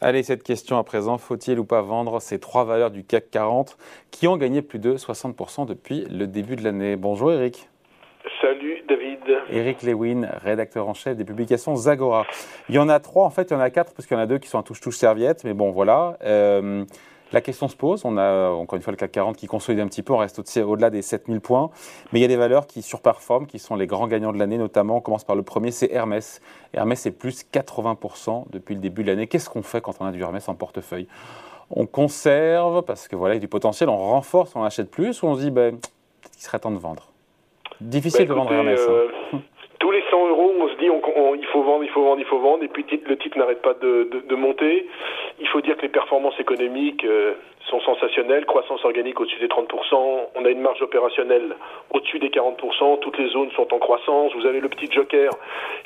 Allez, cette question à présent, faut-il ou pas vendre ces trois valeurs du CAC 40 qui ont gagné plus de 60% depuis le début de l'année? Bonjour Eric. Salut David. Eric Lewin, rédacteur en chef des publications Zagora. Il y en a trois, en fait, il y en a quatre, parce qu'il y en a deux qui sont un touche-touche serviette, mais bon, voilà. Euh, la question se pose. On a encore une fois le CAC 40 qui consolide un petit peu. On reste au-delà des 7000 points. Mais il y a des valeurs qui surperforment, qui sont les grands gagnants de l'année, notamment. On commence par le premier, c'est Hermès. Hermès est plus 80% depuis le début de l'année. Qu'est-ce qu'on fait quand on a du Hermès en portefeuille? On conserve parce que voilà, il y a du potentiel. On renforce, on achète plus, ou on se dit ben, peut-être qu'il serait temps de vendre? Difficile bah, de vendre Hermès. Hein. Euh, tous les 100 euros, on se dit il faut vendre, il faut vendre, il faut vendre, et puis le titre n'arrête pas de, monter. Il faut dire que les performances économiques euh, sont sensationnelles, croissance organique au-dessus des 30%, on a une marge opérationnelle au-dessus des 40%, toutes les zones sont en croissance, vous avez le petit joker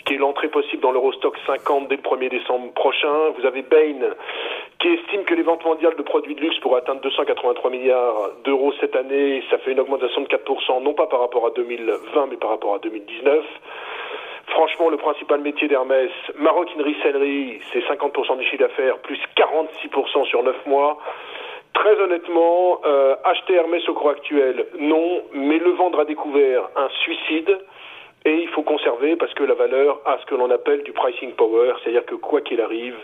qui est l'entrée possible dans l'Eurostock 50 dès le 1er décembre prochain, vous avez Bain qui estime que les ventes mondiales de produits de luxe pourraient atteindre 283 milliards d'euros cette année, ça fait une augmentation de 4%, non pas par rapport à 2020 mais par rapport à 2019. Franchement, le principal métier d'Hermès, maroquinerie, sellerie, c'est 50% du chiffre d'affaires, plus 46% sur 9 mois. Très honnêtement, euh, acheter Hermès au cours actuel, non, mais le vendre à découvert, un suicide. Et il faut conserver parce que la valeur a ce que l'on appelle du pricing power, c'est-à-dire que quoi qu'il arrive,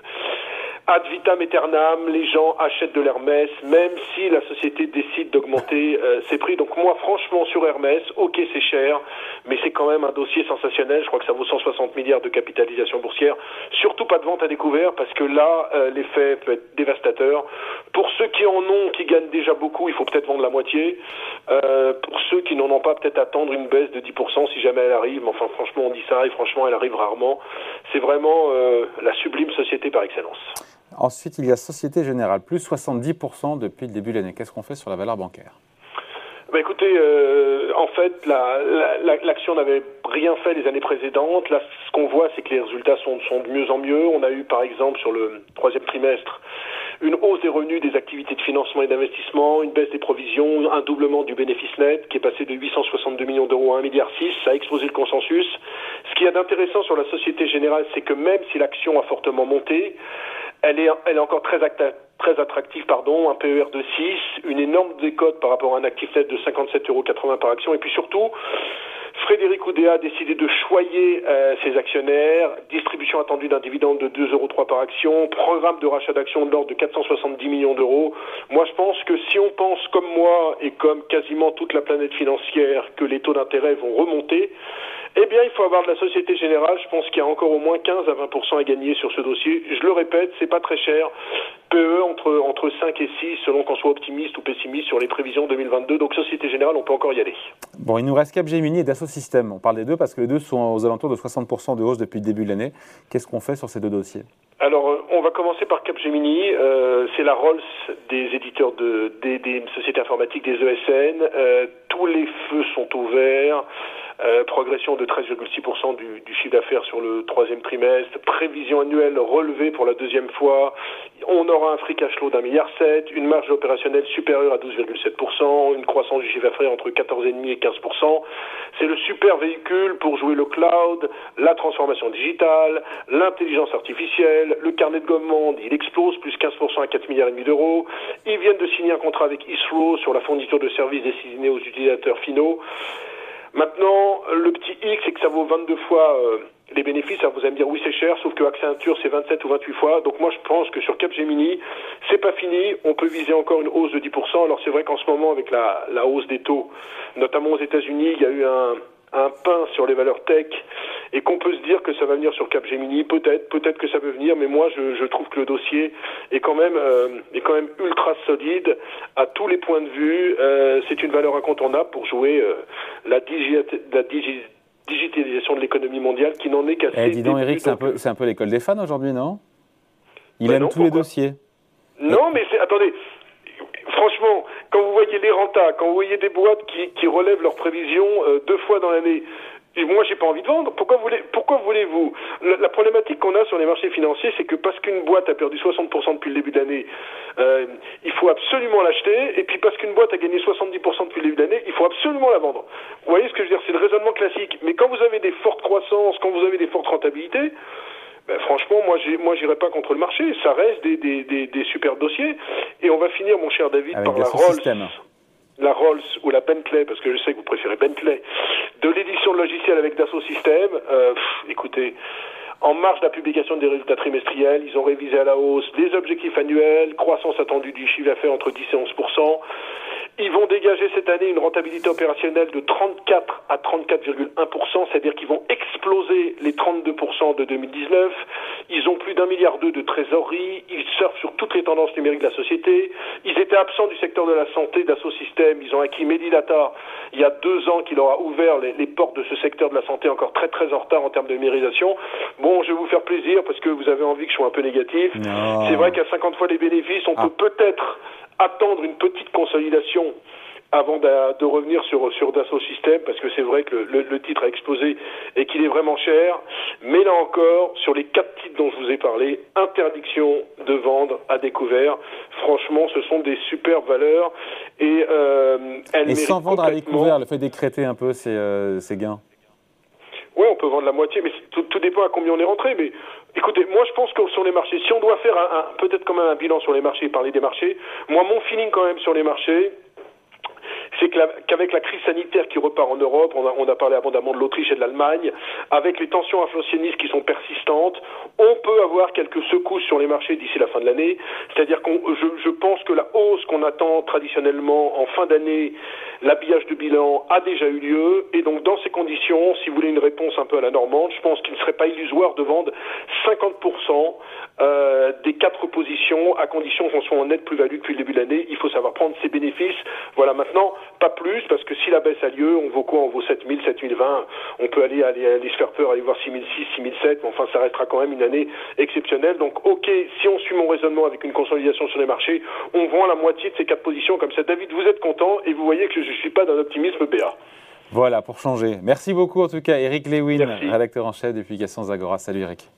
ad vitam aeternam, les gens achètent de l'Hermès, même si la société décide d'augmenter euh, ses prix. Donc moi, franchement, sur Hermès, ok, c'est cher, mais c'est quand même un dossier sensationnel. Je crois que ça vaut 160 milliards de capitalisation boursière. Surtout pas de vente à découvert, parce que là, euh, l'effet peut être dévastateur. Pour ceux qui en ont, qui gagnent déjà beaucoup, il faut peut-être vendre la moitié. Euh, pour ceux qui n'en ont pas, peut-être attendre une baisse de 10% si jamais elle arrive. Enfin, franchement, on dit ça, et franchement, elle arrive rarement. C'est vraiment la sublime société par excellence. Ensuite, il y a Société Générale, plus 70% depuis le début de l'année. Qu'est-ce qu'on fait sur la valeur bancaire? Bah écoutez, euh, en fait, l'action la, n'avait rien fait les années précédentes. Là, ce qu'on voit, c'est que les résultats sont, sont, de mieux en mieux. On a eu, par exemple, sur le troisième trimestre, une hausse des revenus des activités de financement et d'investissement, une baisse des provisions, un doublement du bénéfice net qui est passé de 862 millions d'euros à 1,6 milliard. Ça a explosé le consensus. Ce qui est d'intéressant sur la Société Générale, c'est que même si l'action a fortement monté, elle est, elle est encore très, très attractive, pardon, un PER de 6, une énorme décote par rapport à un actif net de 57,80 euros par action, et puis surtout, Frédéric Oudéa a décidé de choyer euh, ses actionnaires, distribution attendue d'un dividende de 2,03 euros par action, programme de rachat d'actions de l'ordre de 470 millions d'euros. Moi, je pense que si on pense comme moi et comme quasiment toute la planète financière que les taux d'intérêt vont remonter, eh bien, il faut avoir de la Société Générale. Je pense qu'il y a encore au moins 15 à 20% à gagner sur ce dossier. Je le répète, c'est pas très cher. PE entre, entre 5 et 6, selon qu'on soit optimiste ou pessimiste sur les prévisions 2022. Donc, Société Générale, on peut encore y aller. Bon, il nous reste Capgemini et Dassault Systèmes. On parle des deux parce que les deux sont aux alentours de 60% de hausse depuis le début de l'année. Qu'est-ce qu'on fait sur ces deux dossiers? Alors, euh, on va commencer par Capgemini. Euh, c'est la Rolls des éditeurs de, des, sociétés informatiques, des ESN. Euh, tous les feux sont ouverts. Euh, progression de 13,6% du, du, chiffre d'affaires sur le troisième trimestre, prévision annuelle relevée pour la deuxième fois, on aura un free cash flow d'un milliard sept, une marge opérationnelle supérieure à 12,7%, une croissance du chiffre d'affaires entre 14,5 et 15%. C'est le super véhicule pour jouer le cloud, la transformation digitale, l'intelligence artificielle, le carnet de commandes, il explose, plus 15% à 4 milliards et demi d'euros. Ils viennent de signer un contrat avec Isro sur la fourniture de services destinés aux utilisateurs finaux. Maintenant, le petit X, c'est que ça vaut 22 fois euh, les bénéfices. Alors vous allez me dire, oui, c'est cher, sauf que Accenture, c'est 27 ou 28 fois. Donc moi, je pense que sur Capgemini, c'est pas fini. On peut viser encore une hausse de 10%. Alors c'est vrai qu'en ce moment, avec la, la hausse des taux, notamment aux États-Unis, il y a eu un, un pain sur les valeurs tech et qu'on peut se dire que ça va venir sur Capgemini, peut-être, peut-être que ça peut venir, mais moi je, je trouve que le dossier est quand même euh, est quand même ultra solide à tous les points de vue. Euh, c'est une valeur incontournable pour jouer euh, la, la digitalisation de l'économie mondiale qui n'en est qu'à eh, dis donc Eric, c'est un peu c'est un peu l'école des fans aujourd'hui, non? Il bah aime tous les dossiers. Non, mais c'est attendez, franchement, quand vous voyez les rentas, quand vous voyez des boîtes qui, qui relèvent leurs prévisions euh, deux fois dans l'année, et moi, j'ai pas envie de vendre. Pourquoi voulez, pourquoi voulez-vous? La, problématique qu'on a sur les marchés financiers, c'est que parce qu'une boîte a perdu 60% depuis le début de l'année, euh, il faut absolument l'acheter. Et puis parce qu'une boîte a gagné 70% depuis le début de l'année, il faut absolument la vendre. Vous voyez ce que je veux dire? C'est le raisonnement classique. Mais quand vous avez des fortes croissances, quand vous avez des fortes rentabilités, ben, franchement, moi, moi, j'irai pas contre le marché. Ça reste des, des, des, des, super dossiers. Et on va finir, mon cher David, par la Rolls. La Rolls ou la Bentley, parce que je sais que vous préférez Bentley, de l'édition de logiciels avec Dassault Systèmes. Euh, écoutez, en marge de la publication des résultats trimestriels, ils ont révisé à la hausse les objectifs annuels, croissance attendue du chiffre d'affaires entre 10 et 11 ils vont dégager cette année une rentabilité opérationnelle de 34 à 34,1%, c'est-à-dire qu'ils vont exploser les 32% de 2019. Ils ont plus d'un milliard d'euros de trésorerie. Ils surfent numériques de la société. Ils étaient absents du secteur de la santé, d'Asso Systèmes. Ils ont acquis Medidata il y a deux ans qui leur a ouvert les, portes de ce secteur de la santé encore très très en retard en termes de numérisation. Bon, je vais vous faire plaisir parce que vous avez envie que je sois un peu négatif. C'est vrai qu'à 50 fois les bénéfices, on ah. peut peut-être attendre une petite consolidation avant de, revenir sur, sur Dassault Systèmes, parce que c'est vrai que le, titre a explosé et qu'il est vraiment cher. Mais là encore, sur les quatre titres dont je vous ai parlé, interdiction de vendre à découvert. Franchement, ce sont des super valeurs et euh, elles Et sans vendre à découvert, le fait décréter un peu ces, euh, gains oui, on peut vendre la moitié, mais tout, tout, dépend à combien on est rentré. Mais écoutez, moi je pense que sur les marchés, si on doit faire un, peut-être quand même un bilan sur les marchés, parler des marchés, moi mon feeling quand même sur les marchés, c'est qu'avec la crise sanitaire qui repart en Europe, on a, on a parlé abondamment de l'Autriche et de l'Allemagne, avec les tensions inflationnistes qui sont persistantes, on peut avoir quelques secousses sur les marchés d'ici la fin de l'année. C'est-à-dire que je, je, pense que la hausse qu'on attend traditionnellement en fin d'année, l'habillage de bilan a déjà eu lieu, et donc dans ces conditions, si vous voulez une réponse un peu à la normande, je pense qu'il ne serait pas illusoire de vendre 50% euh, des quatre positions à condition qu'on soit en net plus-value depuis le début de l'année. Il faut savoir prendre ses bénéfices. Voilà, maintenant, pas plus, parce que si la baisse a lieu, on vaut quoi On vaut 7000, 7020. On peut aller, aller, aller se faire peur, aller voir 6006, 6007, mais enfin, ça restera quand même une année exceptionnelle. Donc, ok, si on suit mon raisonnement avec une consolidation sur les marchés, on vend la moitié de ces quatre positions comme ça. David, vous êtes content et vous voyez que je ne suis pas d'un optimisme BA. Voilà, pour changer. Merci beaucoup en tout cas, Eric Lewin, rédacteur en chef des publications Zagora. Salut Eric.